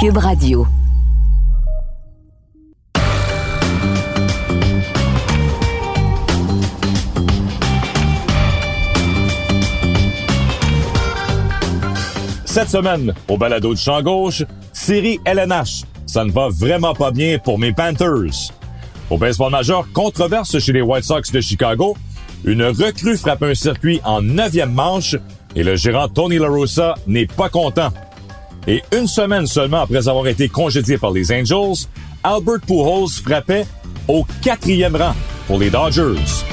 Cube Radio. Cette semaine, au balado de champ gauche, série LNH. Ça ne va vraiment pas bien pour mes Panthers. Au baseball majeur, controverse chez les White Sox de Chicago. Une recrue frappe un circuit en neuvième manche et le gérant Tony La Russa n'est pas content. Et une semaine seulement après avoir été congédié par les Angels, Albert Pujols frappait au quatrième rang pour les Dodgers.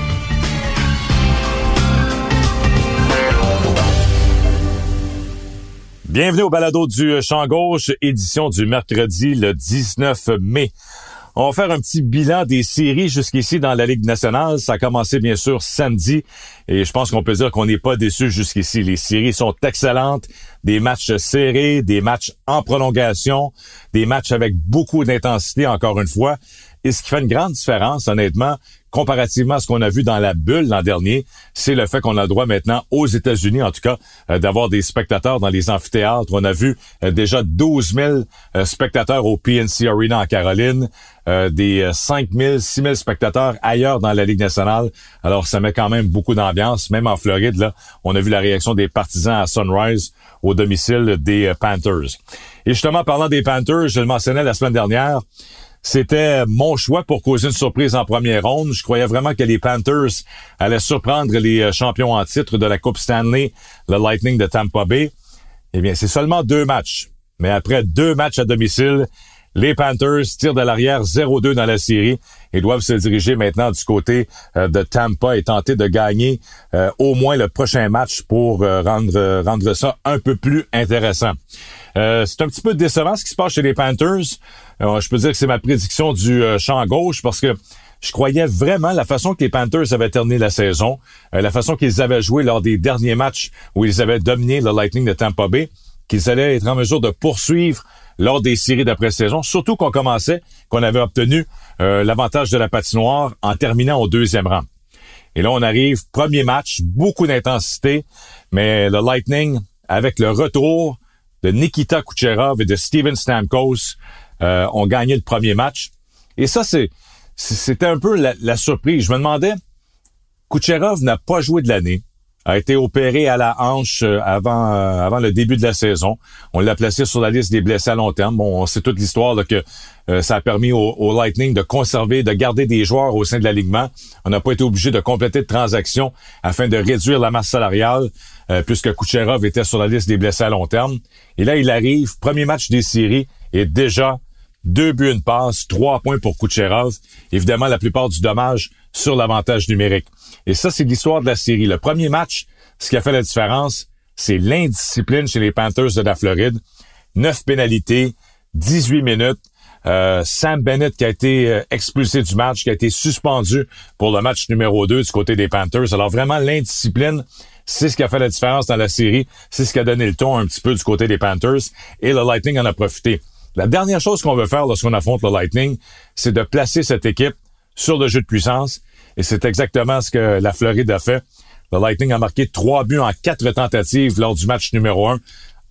Bienvenue au balado du Champ Gauche, édition du mercredi le 19 mai. On va faire un petit bilan des séries jusqu'ici dans la Ligue nationale. Ça a commencé bien sûr samedi et je pense qu'on peut dire qu'on n'est pas déçu jusqu'ici. Les séries sont excellentes, des matchs serrés, des matchs en prolongation, des matchs avec beaucoup d'intensité encore une fois. Et ce qui fait une grande différence, honnêtement, comparativement à ce qu'on a vu dans la bulle l'an dernier, c'est le fait qu'on a le droit maintenant aux États-Unis, en tout cas, euh, d'avoir des spectateurs dans les amphithéâtres. On a vu euh, déjà 12 000 euh, spectateurs au PNC Arena en Caroline, des 5 000, 6 000 spectateurs ailleurs dans la Ligue nationale. Alors, ça met quand même beaucoup d'ambiance. Même en Floride, là, on a vu la réaction des partisans à Sunrise au domicile des Panthers. Et justement, parlant des Panthers, je le mentionnais la semaine dernière, c'était mon choix pour causer une surprise en première ronde. Je croyais vraiment que les Panthers allaient surprendre les euh, champions en titre de la Coupe Stanley, le Lightning de Tampa Bay. Eh bien, c'est seulement deux matchs. Mais après deux matchs à domicile, les Panthers tirent de l'arrière 0-2 dans la série et doivent se diriger maintenant du côté euh, de Tampa et tenter de gagner euh, au moins le prochain match pour rendre, rendre ça un peu plus intéressant. c'est un petit peu décevant ce qui se passe chez les Panthers. Euh, je peux dire que c'est ma prédiction du euh, champ gauche parce que je croyais vraiment la façon que les Panthers avaient terminé la saison, euh, la façon qu'ils avaient joué lors des derniers matchs où ils avaient dominé le Lightning de Tampa Bay, qu'ils allaient être en mesure de poursuivre lors des séries d'après-saison, surtout qu'on commençait, qu'on avait obtenu l'avantage de la patinoire en terminant au deuxième rang. Et là, on arrive, premier match, beaucoup d'intensité, mais le Lightning, avec le retour de Nikita Kucherov et de Steven Stamkos, euh, ont gagné le premier match. Et ça, c'est c'était un peu la, surprise. Je me demandais, Kucherov n'a pas joué de l'année, a été opéré à la hanche euh, avant euh, avant le début de la saison. On l'a placé sur la liste des blessés à long terme. Bon, on sait toute l'histoire que euh, ça a permis au, Lightning de conserver, de garder des joueurs au sein de l'alignement. On n'a pas été obligé de compléter de transactions afin de réduire la masse salariale, puisque Kucherov était sur la liste des blessés à long terme. Et là, il arrive, premier match des séries, et déjà deux buts, une passe, trois points pour Kucherov. Évidemment, la plupart du dommage sur l'avantage numérique. Et ça, c'est l'histoire de la série. Le premier match, ce qui a fait la différence, c'est l'indiscipline chez les Panthers de la Floride. Neuf pénalités, 18 minutes. Euh, Sam Bennett qui a été euh, expulsé du match, qui a été suspendu pour le match numéro 2 du côté des Panthers. Alors vraiment, l'indiscipline, c'est ce qui a fait la différence dans la série. C'est ce qui a donné le ton un petit peu du côté des Panthers. Et le Lightning en a profité. La dernière chose qu'on veut faire lorsqu'on affronte le Lightning, c'est de placer cette équipe sur le jeu de puissance. Et c'est exactement ce que la Floride a fait. Le Lightning a marqué trois buts en quatre tentatives lors du match numéro un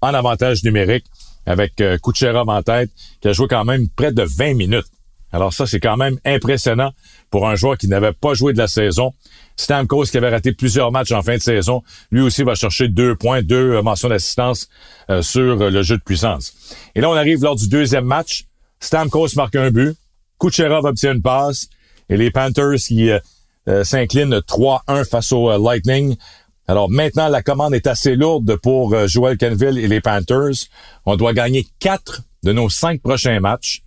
en avantage numérique avec euh, Kucherov en tête, qui a joué quand même près de 20 minutes. Alors ça, c'est quand même impressionnant pour un joueur qui n'avait pas joué de la saison. Stamkos, qui avait raté plusieurs matchs en fin de saison, lui aussi va chercher deux points, deux euh, mentions d'assistance euh, sur le jeu de puissance. Et là, on arrive lors du deuxième match. Stamkos marque un but. Kucherov obtient une passe. Et les Panthers qui s'inclinent 3-1 face au Lightning. Alors maintenant, la commande est assez lourde pour Joel Canville et les Panthers. On doit gagner quatre de nos cinq prochains matchs.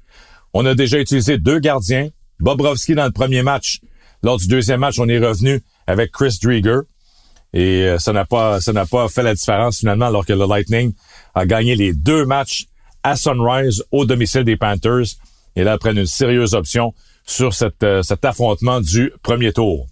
On a déjà utilisé deux gardiens. Bobrovski dans le premier match. Lors du deuxième match, on est revenu avec Chris Drieger. Et euh, ça n'a pas ça n'a pas fait la différence finalement alors que le Lightning a gagné les deux matchs à Sunrise au domicile des Panthers. Et là, prennent une sérieuse option sur euh, cet affrontement du premier tour.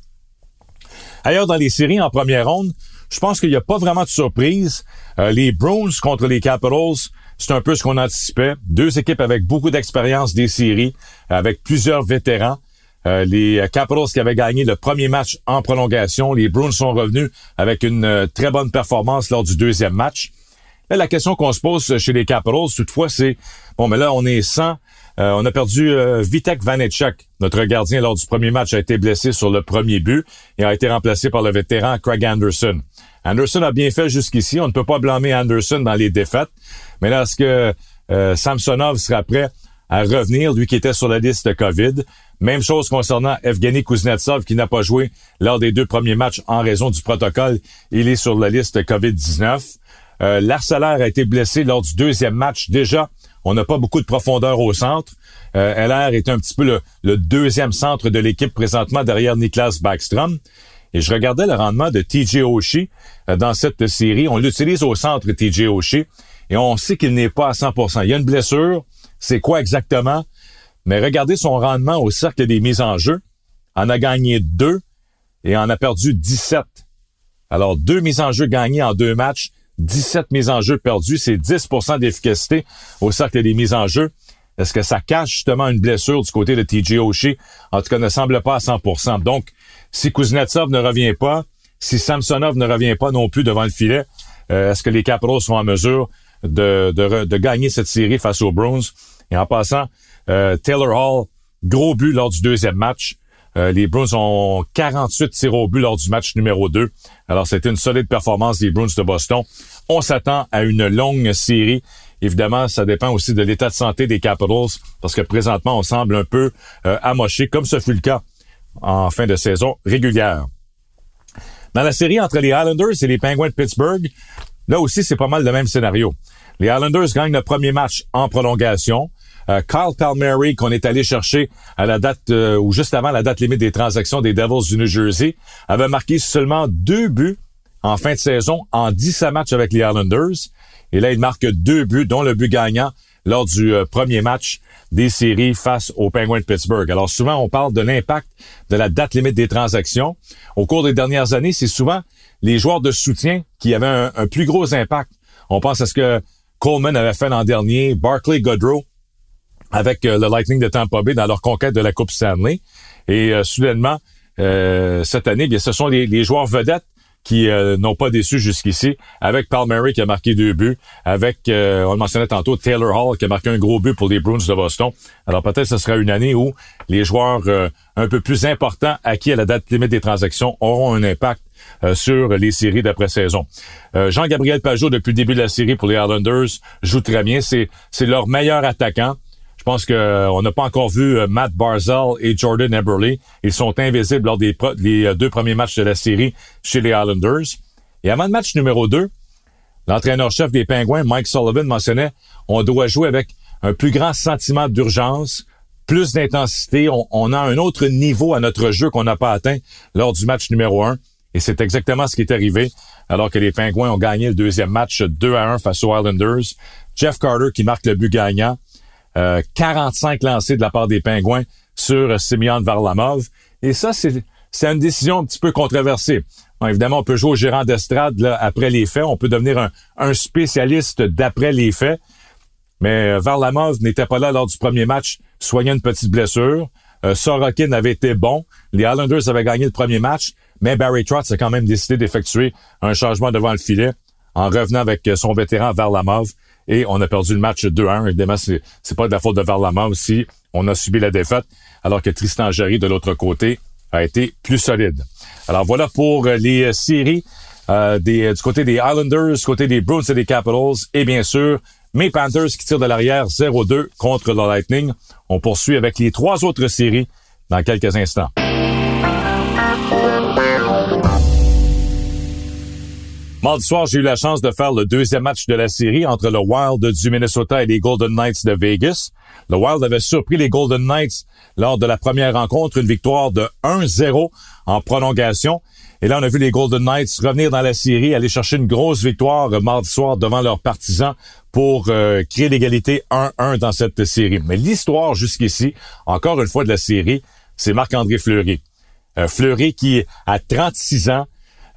Ailleurs dans les séries en première ronde, je pense qu'il n'y a pas vraiment de surprise. Euh, les Bruins contre les Capitals, c'est un peu ce qu'on anticipait. Deux équipes avec beaucoup d'expérience des séries, avec plusieurs vétérans. Euh, les Capitals qui avaient gagné le premier match en prolongation. Les Bruins sont revenus avec une très bonne performance lors du deuxième match. La question qu'on se pose chez les Capitals, toutefois, c'est, bon, mais là, on est sans, euh, on a perdu euh, Vitek Vanecek, notre gardien lors du premier match, a été blessé sur le premier but et a été remplacé par le vétéran Craig Anderson. Anderson a bien fait jusqu'ici. On ne peut pas blâmer Anderson dans les défaites. Mais là, est-ce que euh, Samsonov sera prêt à revenir, lui qui était sur la liste COVID? Même chose concernant Evgeny Kuznetsov qui n'a pas joué lors des deux premiers matchs en raison du protocole. Il est sur la liste COVID-19. Euh, L'Arcellaire a été blessé lors du deuxième match. Déjà, on n'a pas beaucoup de profondeur au centre. Euh, LR est un petit peu le, deuxième centre de l'équipe présentement derrière Niklas Backstrom. Et je regardais le rendement de TJ Oshie euh, dans cette série. On l'utilise au centre, TJ Oshie, et on sait qu'il n'est pas à 100%. Il y a une blessure. C'est quoi exactement? Mais regardez son rendement au cercle des mises en jeu. En a gagné deux et en a perdu 17. Alors, deux mises en jeu gagnées en deux matchs, 17 mises en jeu perdues, c'est 10% d'efficacité au cercle des mises en jeu. Est-ce que ça cache justement une blessure du côté de TJ Oshie? En tout cas, ne semble pas à 100% Donc, si Kuznetsov ne revient pas, si Samsonov ne revient pas non plus devant le filet, euh, est-ce que les Capitals sont en mesure de, de, gagner cette série face aux Bruins? Et en passant, euh, Taylor Hall, gros but lors du deuxième match. Euh, les Bruins ont 48 tirs au but lors du match numéro 2. Alors, c'était une solide performance des Bruins de Boston. On s'attend à une longue série. Évidemment, ça dépend aussi de l'état de santé des Capitals, parce que présentement, on semble un peu amoché, comme ce fut le cas en fin de saison régulière. Dans la série entre les Islanders et les Penguins de Pittsburgh, là aussi, c'est pas mal le même scénario. Les Islanders gagnent le premier match en prolongation. Euh, Kyle Palmieri, qu'on est allé chercher à la date euh, ou juste avant la date limite des transactions des Devils du New Jersey, avait marqué seulement deux buts en fin de saison en 17 matchs avec les Islanders. Et là, il marque deux buts, dont le but gagnant lors du euh, premier match des séries face aux Penguins de Pittsburgh. Alors souvent, on parle de l'impact de la date limite des transactions. Au cours des dernières années, c'est souvent les joueurs de soutien qui avaient un, plus gros impact. On pense à ce que Coleman avait fait l'an dernier, Barclay Godrow avec euh, le Lightning de Tampa Bay dans leur conquête de la Coupe Stanley. Et euh, soudainement, euh, cette année, bien, ce sont les joueurs vedettes qui euh, n'ont pas déçu jusqu'ici, avec Palmieri qui a marqué deux buts, avec, euh, on le mentionnait tantôt, Taylor Hall qui a marqué un gros but pour les Bruins de Boston. Alors peut-être ce sera une année où les joueurs euh, un peu plus importants acquis à la date limite des transactions auront un impact sur les séries d'après-saison. Jean-Gabriel Pajot, depuis le début de la série pour les Islanders, joue très bien. C'est leur meilleur attaquant. Je pense qu'on euh, n'a pas encore vu euh, Matt Barzell et Jordan Eberle. Ils sont invisibles lors des les euh, deux premiers matchs de la série chez les Islanders. Et avant le match numéro 2, l'entraîneur-chef des Pingouins, Mike Sullivan, mentionnait on doit jouer avec un plus grand sentiment d'urgence, plus d'intensité. On, a un autre niveau à notre jeu qu'on n'a pas atteint lors du match numéro 1. Et c'est exactement ce qui est arrivé alors que les Pingouins ont gagné le deuxième match 2 à 1 face aux Islanders. Jeff Carter qui marque le but gagnant. 45 euh, lancés de la part des Pingouins sur Simeon Varlamov. Et ça, c'est, une décision un petit peu controversée. évidemment, on peut jouer au gérant d'estrade après les faits. On peut devenir un, spécialiste d'après les faits. Mais euh, Varlamov n'était pas là lors du premier match, soignant une petite blessure. Euh, Sorokin avait été bon. Les Islanders avaient gagné le premier match. Mais Barry Trotz a quand même décidé d'effectuer un changement devant le filet en revenant avec son vétéran Varlamov et on a perdu le match 2-1. Évidemment, c'est, c'est pas de la faute de Varlamov aussi. On a subi la défaite, alors que Tristan Jarry, de l'autre côté, a été plus solide. Alors voilà pour les séries euh, des, du côté des Islanders, du côté des Bruins et des Capitals, et bien sûr, mes Panthers qui tirent de l'arrière 0-2 contre le Lightning. On poursuit avec les trois autres séries dans quelques instants. Mardi soir, j'ai eu la chance de faire le deuxième match de la série entre le Wild du Minnesota et les Golden Knights de Vegas. Le Wild avait surpris les Golden Knights lors de la première rencontre, une victoire de 1-0 en prolongation. Et là, on a vu les Golden Knights revenir dans la série, aller chercher une grosse victoire mardi soir devant leurs partisans pour euh, créer l'égalité 1-1 dans cette série. Mais l'histoire jusqu'ici, encore une fois de la série, c'est Marc-André Fleury. Euh, Fleury qui, à 36 ans,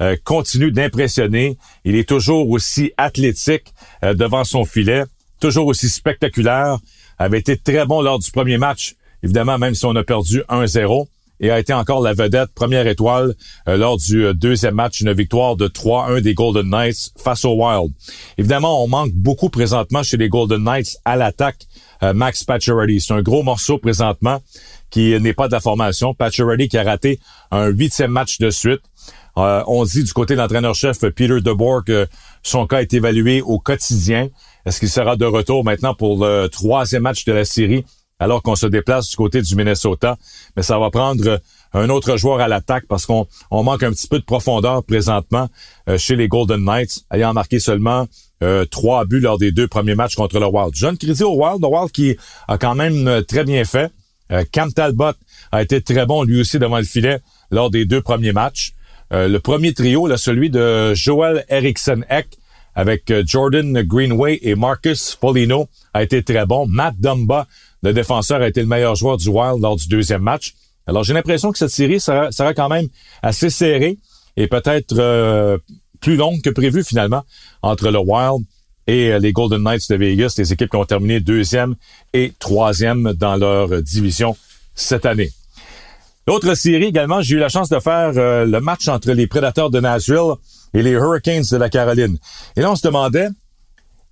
euh, continue d'impressionner. Il est toujours aussi athlétique euh, devant son filet, toujours aussi spectaculaire. Avait été très bon lors du premier match, évidemment, même si on a perdu 1-0. et a été encore la vedette, première étoile euh, lors du deuxième match, une victoire de 3-1 des Golden Knights face aux Wild. Évidemment, on manque beaucoup présentement chez les Golden Knights à l'attaque. Max Pacioretty, c'est un gros morceau présentement qui n'est pas de la formation. Pacioretty qui a raté un huitième match de suite. On dit du côté de l'entraîneur-chef Peter DeBoer que son cas est évalué au quotidien. Est-ce qu'il sera de retour maintenant pour le troisième match de la série alors qu'on se déplace du côté du Minnesota? Mais ça va prendre un autre joueur à l'attaque parce qu'on on manque un petit peu de profondeur présentement euh, chez les Golden Knights, ayant marqué seulement euh, trois buts lors des deux premiers matchs contre le Wild. Jeune crédit au Wild, le Wild qui a quand même euh, très bien fait. Cam Talbot a été très bon lui aussi devant le filet lors des deux premiers matchs. Le premier trio, là, celui de Joel Eriksson Eck avec Jordan Greenway et Marcus Folino a été très bon. Matt Dumba le défenseur a été le meilleur joueur du Wild lors du deuxième match. Alors j'ai l'impression que cette série sera, quand même assez serrée et peut-être euh, plus longue que prévu finalement entre le Wild et euh, les Golden Knights de Vegas, les équipes qui ont terminé deuxième et troisième dans leur division cette année. L'autre série également, j'ai eu la chance de faire euh, le match entre les Prédateurs de Nashville et les Hurricanes de la Caroline. Et là, on se demandait,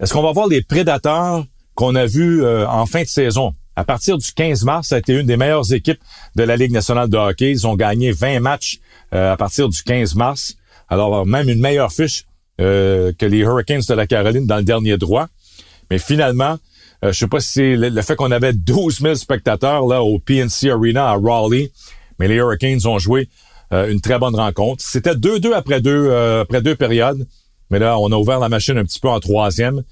est-ce qu'on va voir les Prédateurs qu'on a vu euh, en fin de saison? À partir du 15 mars, ça a été une des meilleures équipes de la Ligue nationale de hockey. Ils ont gagné 20 matchs euh, à partir du 15 mars. Alors, même une meilleure fiche euh, que les Hurricanes de la Caroline dans le dernier droit. Mais finalement, je sais pas si c'est le, fait qu'on avait 12 000 spectateurs là au PNC Arena à Raleigh, mais les Hurricanes ont joué une très bonne rencontre. C'était 2-2 après deux, après deux périodes. Mais là, on a ouvert la machine un petit peu en troisième.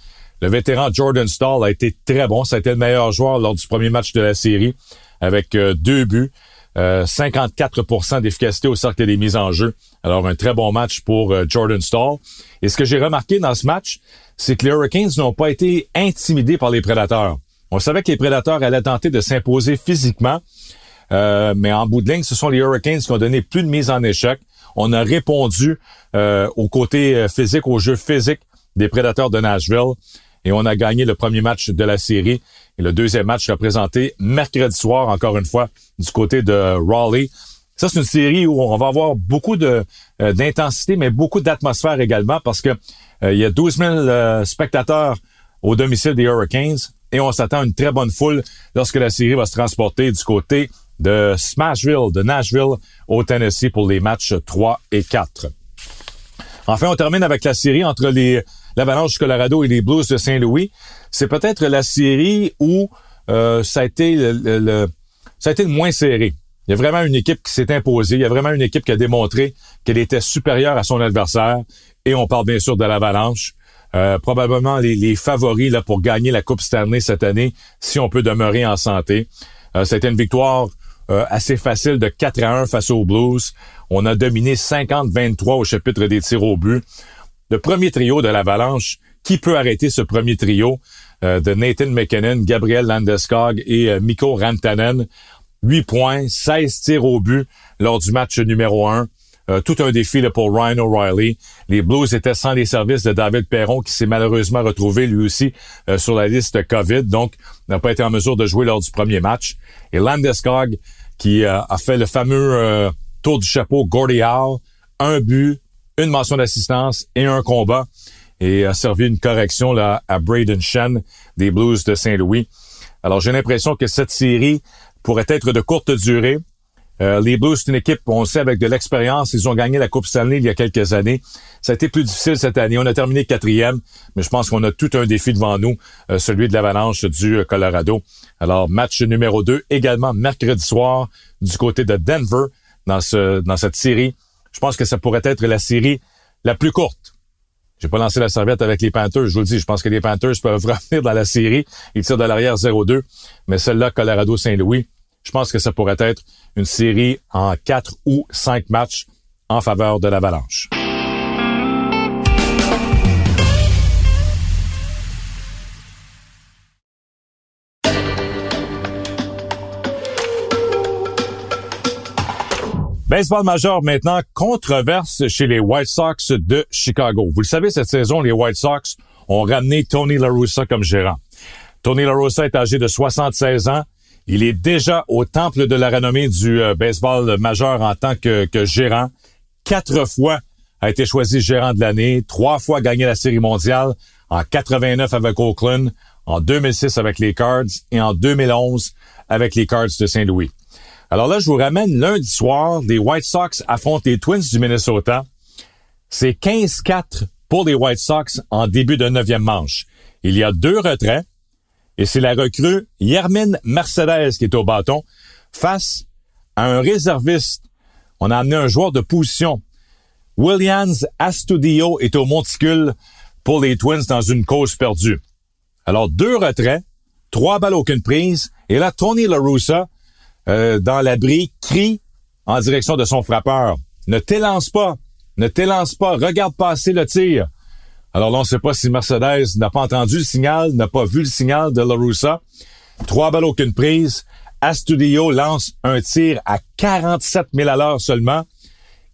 Le vétéran Jordan Stahl a été très bon. Ça a été le meilleur joueur lors du premier match de la série avec euh, deux buts. 54% euh, d'efficacité au cercle des mises en jeu. Alors, un très bon match pour euh, Jordan Stahl. Et ce que j'ai remarqué dans ce match, c'est que les Hurricanes n'ont pas été intimidés par les prédateurs. On savait que les prédateurs allaient tenter de s'imposer physiquement, mais en bout de ligne, ce sont les Hurricanes qui ont donné plus de mises en échec. On a répondu au côté physique, au jeu physique des prédateurs de Nashville et on a gagné le premier match de la série. Et le deuxième match sera présenté mercredi soir, encore une fois, du côté de Raleigh. Ça, c'est une série où on va avoir beaucoup de euh, d'intensité, mais beaucoup d'atmosphère également, parce que euh, il y a 12 000 euh, spectateurs au domicile des Hurricanes, et on s'attend à une très bonne foule lorsque la série va se transporter du côté de Smashville, de Nashville, au Tennessee pour les matchs 3 et 4. Enfin, on termine avec la série entre les l'Avalanche du Colorado et les Blues de Saint-Louis, c'est peut-être la série où euh, ça a été le, ça a été le moins serré. Il y a vraiment une équipe qui s'est imposée. Il y a vraiment une équipe qui a démontré qu'elle était supérieure à son adversaire. Et on parle bien sûr de l'Avalanche. Euh, probablement les, favoris là, pour gagner la Coupe Stanley cette année, si on peut demeurer en santé. Euh, ça a été une victoire euh, assez facile de 4 à 1 face aux Blues. On a dominé 50-23 au chapitre des tirs au but le premier trio de l'Avalanche. Qui peut arrêter ce premier trio? Euh, de Nathan McKinnon, Gabriel Landeskog et euh, Mikko Rantanen? 8 points, 16 tirs au but lors du match numéro 1. Euh, tout un défi là, pour Ryan O'Reilly. Les Blues étaient sans les services de David Perron, qui s'est malheureusement retrouvé lui aussi sur la liste COVID, donc n'a pas été en mesure de jouer lors du premier match. Et Landeskog, qui a fait le fameux tour du chapeau Gordie Howe, un but, une mention d'assistance et un combat et a servi une correction à Braden Shen des Blues de Saint-Louis. Alors j'ai l'impression que cette série pourrait être de courte durée. Euh, les Blues, c'est une équipe, on le sait, avec de l'expérience. Ils ont gagné la Coupe Stanley il y a quelques années. Ça a été plus difficile cette année. On a terminé quatrième, mais je pense qu'on a tout un défi devant nous, euh, celui de l'avalanche du euh, Colorado. Alors, match numéro 2, également mercredi soir, du côté de Denver, dans, dans cette série je pense que ça pourrait être la série la plus courte. J'ai pas lancé la serviette avec les Panthers, je vous le dis. Je pense que les Panthers peuvent revenir dans la série. Ils tirent de l'arrière 0-2. Mais celle-là, Colorado-Saint-Louis, je pense que ça pourrait être une série en quatre ou cinq matchs en faveur de l'Avalanche. Baseball majeur maintenant, controverse chez les White Sox de Chicago. Vous le savez, cette saison, les White Sox ont ramené Tony La Russa comme gérant. Tony La Russa est âgé de 76 ans. Il est déjà au temple de la renommée du euh, baseball majeur en tant que, gérant. Quatre fois a été choisi gérant de l'année, trois fois gagné la Série mondiale, en 89 avec Oakland, en 2006 avec les Cards et en 2011 avec les Cards de Saint-Louis. Alors là, je vous ramène lundi soir, les White Sox affrontent les Twins du Minnesota. C'est 15-4 pour les White Sox en début de neuvième manche. Il y a deux retraits et c'est la recrue Yermin Mercedes qui est au bâton face à un réserviste. On a amené un joueur de position. Williams Astudio est au monticule pour les Twins dans une cause perdue. Alors, deux retraits, trois balles aucune prise, et là, Tony LaRussa, euh, dans l'abri, crie en direction de son frappeur. Ne t'élance pas, ne t'élance pas, regarde passer le tir. Alors là, on ne sait pas si Mercedes n'a pas entendu le signal, n'a pas vu le signal de LaRussa. Trois balles, aucune prise. Astudio lance un tir à 47 000 à l'heure seulement.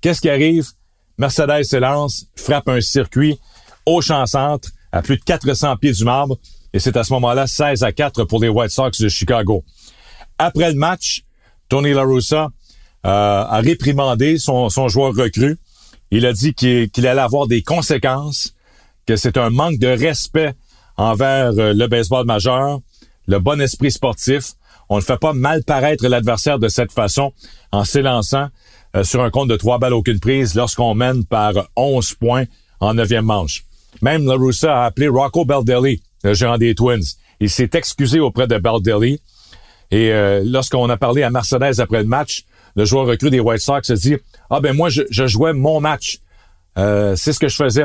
Qu'est-ce qui arrive? Mercedes se lance, frappe un circuit au champ centre à plus de 400 pieds du marbre. Et c'est à ce moment-là 16 à 4 pour les White Sox de Chicago. Après le match, Tony LaRussa euh, a réprimandé son, son joueur recru. Il a dit qu'il allait avoir des conséquences c'est un manque de respect envers euh, le baseball majeur, le bon esprit sportif. On ne fait pas mal paraître l'adversaire de cette façon en s'élançant euh, sur un compte de trois balles aucune prise lorsqu'on mène par 11 points en neuvième manche. Même LaRussa a appelé Rocco Baldelli, le gérant des Twins. Il s'est excusé auprès de Baldelli. Et euh, lorsqu'on a parlé à Mercedes après le match, le joueur recru des White Sox a dit « Ah ben moi, je jouais mon match. Euh, c'est ce que je faisais.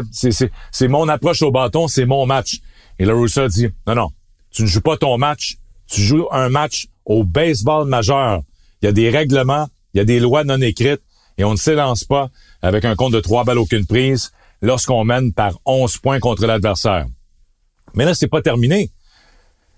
C'est mon approche au bâton, c'est mon match. Et là, a dit, non, non, tu ne joues pas ton match, tu joues un match au baseball majeur. Il y a des règlements, il y a des lois non écrites, et on ne s'élance pas avec un compte de trois balles aucune prise lorsqu'on mène par 11 points contre l'adversaire. Mais là, c'est pas terminé.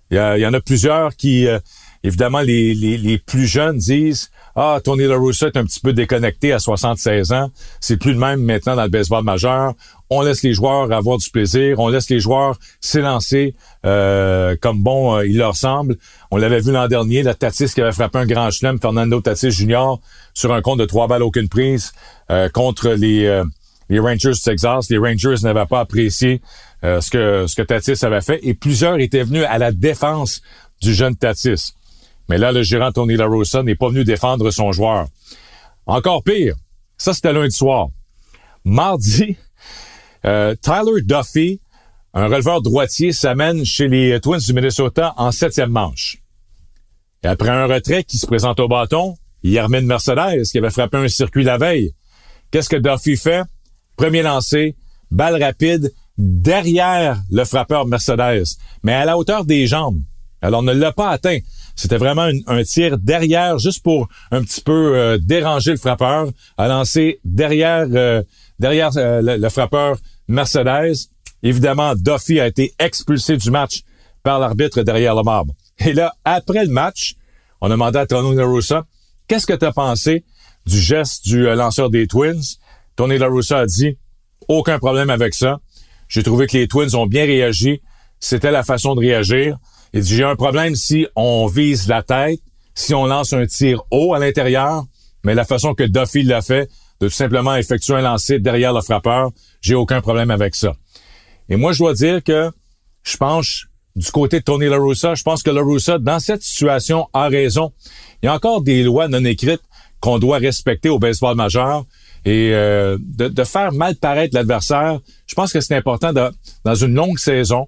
Il y, en a plusieurs qui, euh, évidemment, les, les, les, plus jeunes disent ah, Tony La Russa est un petit peu déconnecté à 76 ans. C'est plus le même maintenant dans le baseball majeur. On laisse les joueurs avoir du plaisir. On laisse les joueurs s'élancer euh, comme bon euh, il leur semble. On l'avait vu l'an dernier, la Tatis qui avait frappé un grand chelem, Fernando Tatis Jr., sur un compte de trois balles aucune prise euh, contre les, les Rangers du Texas. Les Rangers n'avaient pas apprécié ce que ce que Tatis avait fait et plusieurs étaient venus à la défense du jeune Tatis. Mais là, le gérant Tony La Rosa n'est pas venu défendre son joueur. Encore pire, ça c'était lundi soir. Mardi, euh, Tyler Duffy, un releveur droitier, s'amène chez les Twins du Minnesota en septième manche. Et après un retrait qui se présente au bâton, Yermin Mercedes, qui avait frappé un circuit la veille. Qu'est-ce que Duffy fait? Premier lancé, balle rapide, derrière le frappeur Mercedes, mais à la hauteur des jambes. Alors, on ne l'a pas atteint. C'était vraiment un tir derrière, juste pour un petit peu euh, déranger le frappeur, à lancer derrière euh, derrière euh, le, frappeur Mercedes. Évidemment, Duffy a été expulsé du match par l'arbitre derrière le marbre. Et là, après le match, on a demandé à Tony La qu'est-ce que tu as pensé du geste du lanceur des Twins? Tony La a dit, aucun problème avec ça. J'ai trouvé que les Twins ont bien réagi. C'était la façon de réagir. Il dit, j'ai un problème si on vise la tête, si on lance un tir haut à l'intérieur, mais la façon que Duffy l'a fait, de tout simplement effectuer un lancer derrière le frappeur, j'ai aucun problème avec ça. Et moi, je dois dire que je pense du côté de Tony La je pense que La dans cette situation, a raison. Il y a encore des lois non écrites qu'on doit respecter au baseball majeur. Et euh, de, faire mal paraître l'adversaire, je pense que c'est important dans une longue saison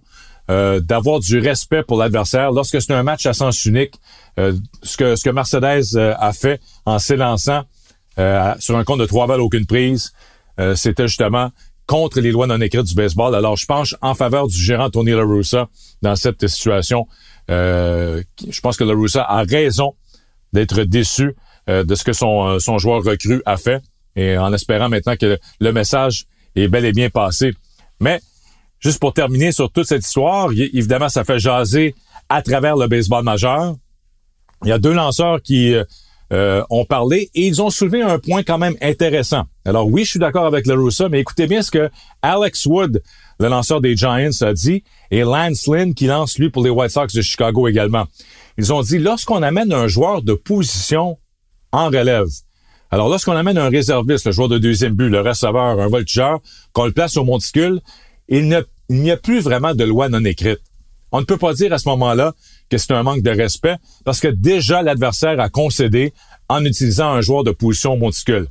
euh, d'avoir du respect pour l'adversaire. Lorsque c'est un match à sens unique, euh, ce que ce que Mercedes euh, a fait en s'élançant sur un compte de trois balles aucune prise, c'était justement contre les lois non écrites du baseball. Alors, je pense en faveur du gérant Tony La Russa dans cette situation. je pense que La Russa a raison d'être déçu de ce que son, son joueur recru a fait et en espérant maintenant que le message est bel et bien passé. Mais Juste pour terminer sur toute cette histoire, évidemment, ça fait jaser à travers le baseball majeur. Il y a deux lanceurs qui euh, euh, ont parlé et ils ont soulevé un point quand même intéressant. Alors oui, je suis d'accord avec le mais écoutez bien ce que Alex Wood le lanceur des Giants, a dit, et Lance Lynn, qui lance lui pour les White Sox de Chicago également. Ils ont dit, lorsqu'on amène un joueur de position en relève, alors lorsqu'on amène un réserviste, le joueur de deuxième but, le receveur, un voltigeur, qu'on le place au monticule, il n'y a plus vraiment de loi non écrite. On ne peut pas dire à ce moment-là que c'est un manque de respect parce que déjà l'adversaire a concédé en utilisant un joueur de position monticule.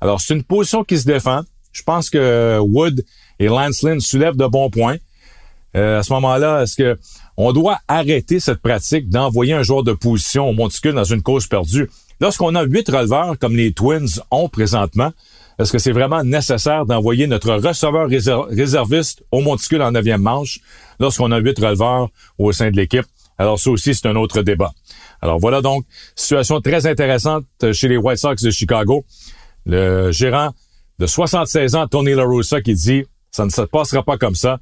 Alors, c'est une position qui se défend. Je pense que Wood et Lance Lynn soulèvent de bons points. Euh, à ce moment-là, est-ce que on doit arrêter cette pratique d'envoyer un joueur de position au monticule dans une cause perdue? Lorsqu'on a huit releveurs comme les Twins ont présentement, est-ce que c'est vraiment nécessaire d'envoyer notre receveur réserviste au monticule en neuvième manche lorsqu'on a huit releveurs au sein de l'équipe? Alors ça aussi, c'est un autre débat. Alors voilà donc, situation très intéressante chez les White Sox de Chicago. Le gérant de 76 ans, Tony La Russa, qui dit ça ne se passera pas comme ça.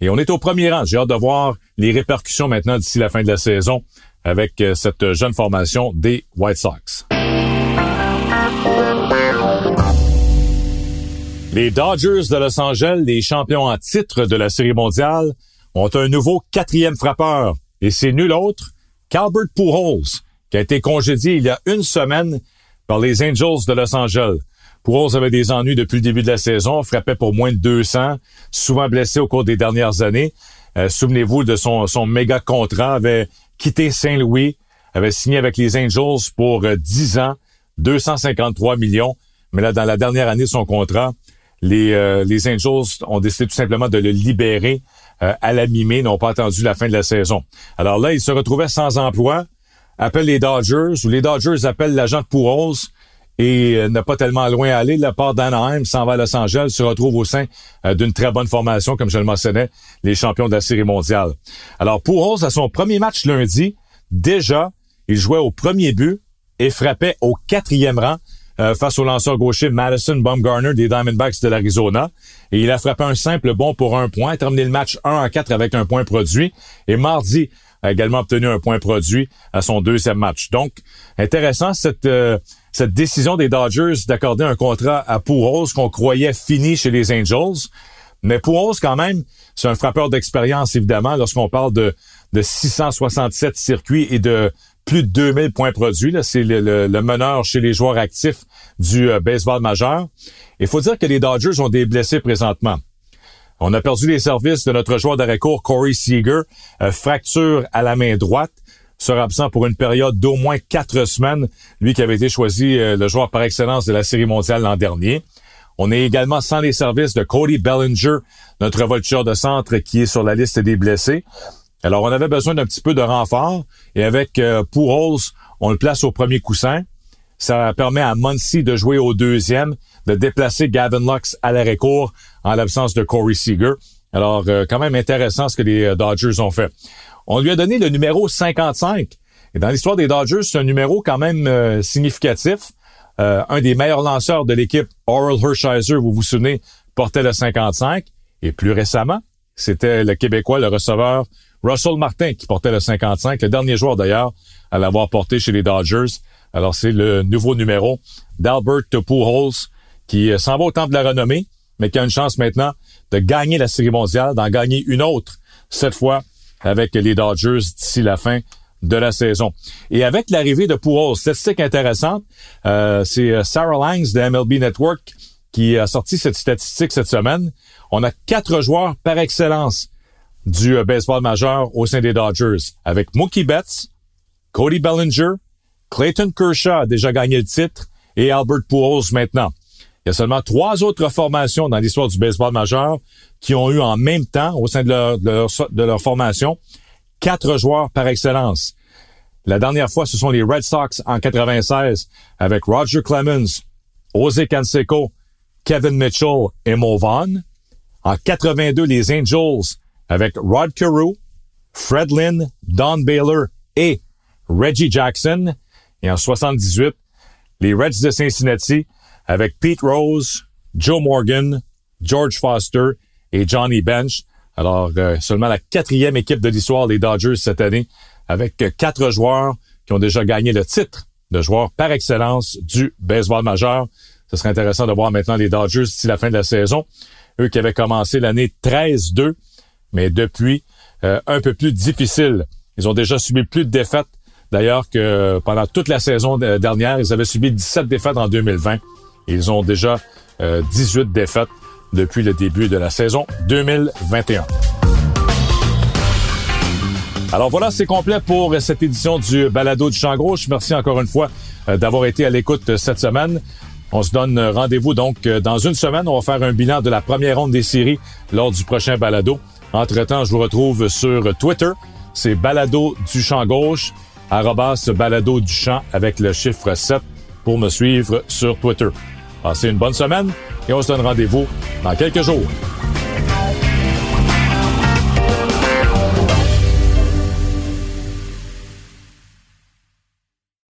Et on est au premier rang. J'ai hâte de voir les répercussions maintenant d'ici la fin de la saison avec euh, cette jeune formation des White Sox. Les Dodgers de Los Angeles, les champions en titre de la Série mondiale, ont un nouveau quatrième frappeur. Et c'est nul autre qu'Albert Pujols, qui a été congédié il y a une semaine par les Angels de Los Angeles. Pujols avait des ennuis depuis le début de la saison, frappait pour moins de 200, souvent blessé au cours des dernières années. Euh, souvenez-vous de son, son méga contrat, avait quitté Saint-Louis, avait signé avec les Angels pour 10 euh, ans, 253 millions. Mais là, dans la dernière année de son contrat, les, euh, les Angels ont décidé tout simplement de le libérer à la mi-mai, n'ont pas attendu la fin de la saison. Alors là, il se retrouvait sans emploi, appelle les Dodgers, ou les Dodgers appellent l'agent de Pujols, et euh, n'a pas tellement loin à aller. La part d'Anaheim s'en va à Los Angeles, se retrouve au sein euh, d'une très bonne formation, comme je le mentionnais, les champions de la Série mondiale. Alors, pour Rose, à son premier match lundi, déjà, il jouait au premier but et frappait au quatrième rang euh, face au lanceur gaucher Madison Bumgarner des Diamondbacks de l'Arizona. Et il a frappé un simple bon pour un point, terminé le match 1 à 4 avec un point produit. Et mardi, a également obtenu un point produit à son deuxième match. Donc, intéressant cette cette décision des Dodgers d'accorder un contrat à Pujols qu'on croyait fini chez les Angels. Mais Pujols, quand même, c'est un frappeur d'expérience, évidemment, lorsqu'on parle de, de 667 circuits et de plus de 2000 points produits. C'est le, meneur chez les joueurs actifs du euh, baseball majeur. Il faut dire que les Dodgers ont des blessés présentement. On a perdu les services de notre joueur d'arrêt court, Corey Seager, euh, fracture à la main droite sera absent pour une période d'au moins quatre semaines, lui qui avait été choisi euh, le joueur par excellence de la Série mondiale l'an dernier. On est également sans les services de Cody Bellinger, notre voltigeur de centre qui est sur la liste des blessés. Alors, on avait besoin d'un petit peu de renfort et avec euh, on le place au premier coussin. Ça permet à Muncie de jouer au deuxième, de déplacer Gavin Lux à l'arrêt court en l'absence de Corey Seager. Alors, euh, quand même intéressant ce que les euh, Dodgers ont fait. On lui a donné le numéro 55. Et dans l'histoire des Dodgers, c'est un numéro quand même euh, significatif. Un des meilleurs lanceurs de l'équipe, Oral Hershiser, vous vous souvenez, portait le 55. Et plus récemment, c'était le Québécois, le receveur Russell Martin qui portait le 55, le dernier joueur d'ailleurs à l'avoir porté chez les Dodgers. Alors c'est le nouveau numéro d'Albert Pujols qui euh, s'en va au temple de la renommée, mais qui a une chance maintenant de gagner la Série mondiale, d'en gagner une autre, cette fois avec les Dodgers d'ici la fin de la saison. Et avec l'arrivée de Pujols, statistique intéressante, euh, c'est euh, Sarah Langs de MLB Network qui a sorti cette statistique cette semaine. On a quatre joueurs par excellence du euh, baseball majeur au sein des Dodgers, avec Mookie Betts, Cody Bellinger, Clayton Kershaw a déjà gagné le titre et Albert Pujols maintenant. Il y a seulement trois autres formations dans l'histoire du baseball majeur qui ont eu en même temps, au sein de leur, de leur, formation, quatre joueurs par excellence. La dernière fois, ce sont les Red Sox en 96 avec Roger Clemens, Jose Canseco, Kevin Mitchell et Mo Vaughn. En 82, les Angels avec Rod Carew, Fred Lynn, Don Baylor et Reggie Jackson. Et en 78, les Reds de Cincinnati avec Pete Rose, Joe Morgan, George Foster et Johnny Bench. Alors, euh, seulement la quatrième équipe de l'histoire des Dodgers cette année, avec quatre joueurs qui ont déjà gagné le titre de joueur par excellence du baseball majeur. Ce serait intéressant de voir maintenant les Dodgers d'ici la fin de la saison. eux qui avaient commencé l'année 13-2, mais depuis, euh, un peu plus difficile. Ils ont déjà subi plus de défaites, d'ailleurs, que pendant toute la saison dernière. Ils avaient subi 17 défaites en 2020. Ils ont déjà 18 défaites depuis le début de la saison 2021. Alors voilà, c'est complet pour cette édition du Balado du Champ Gauche. Merci encore une fois euh, d'avoir été à l'écoute cette semaine. On se donne rendez-vous donc euh, dans une semaine. On va faire un bilan de la première ronde des séries lors du prochain balado. Entre-temps, je vous retrouve sur Twitter. C'est Balado du Champ Gauche, Balado du Champ avec le chiffre 7 pour me suivre sur Twitter. Passez une bonne semaine et on se donne rendez-vous dans quelques jours.